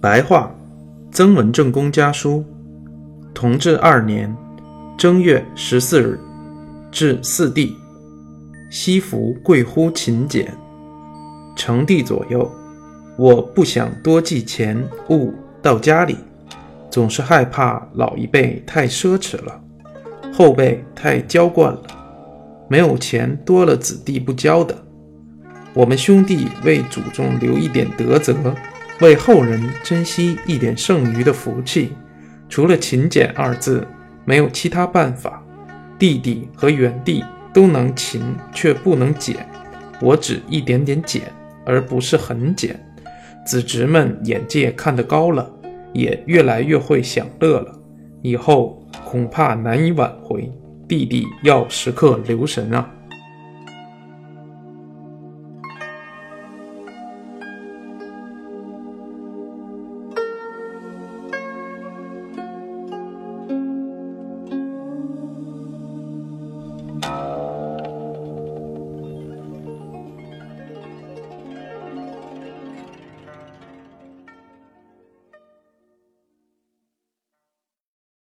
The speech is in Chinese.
白话，曾文正公家书，同治二年正月十四日，至四弟，西服贵乎勤俭。成帝左右，我不想多寄钱物到家里，总是害怕老一辈太奢侈了，后辈太娇惯了，没有钱多了子弟不交的。我们兄弟为祖宗留一点德泽。为后人珍惜一点剩余的福气，除了勤俭二字，没有其他办法。弟弟和元弟都能勤，却不能俭。我只一点点俭，而不是很俭。子侄们眼界看得高了，也越来越会享乐了。以后恐怕难以挽回。弟弟要时刻留神啊！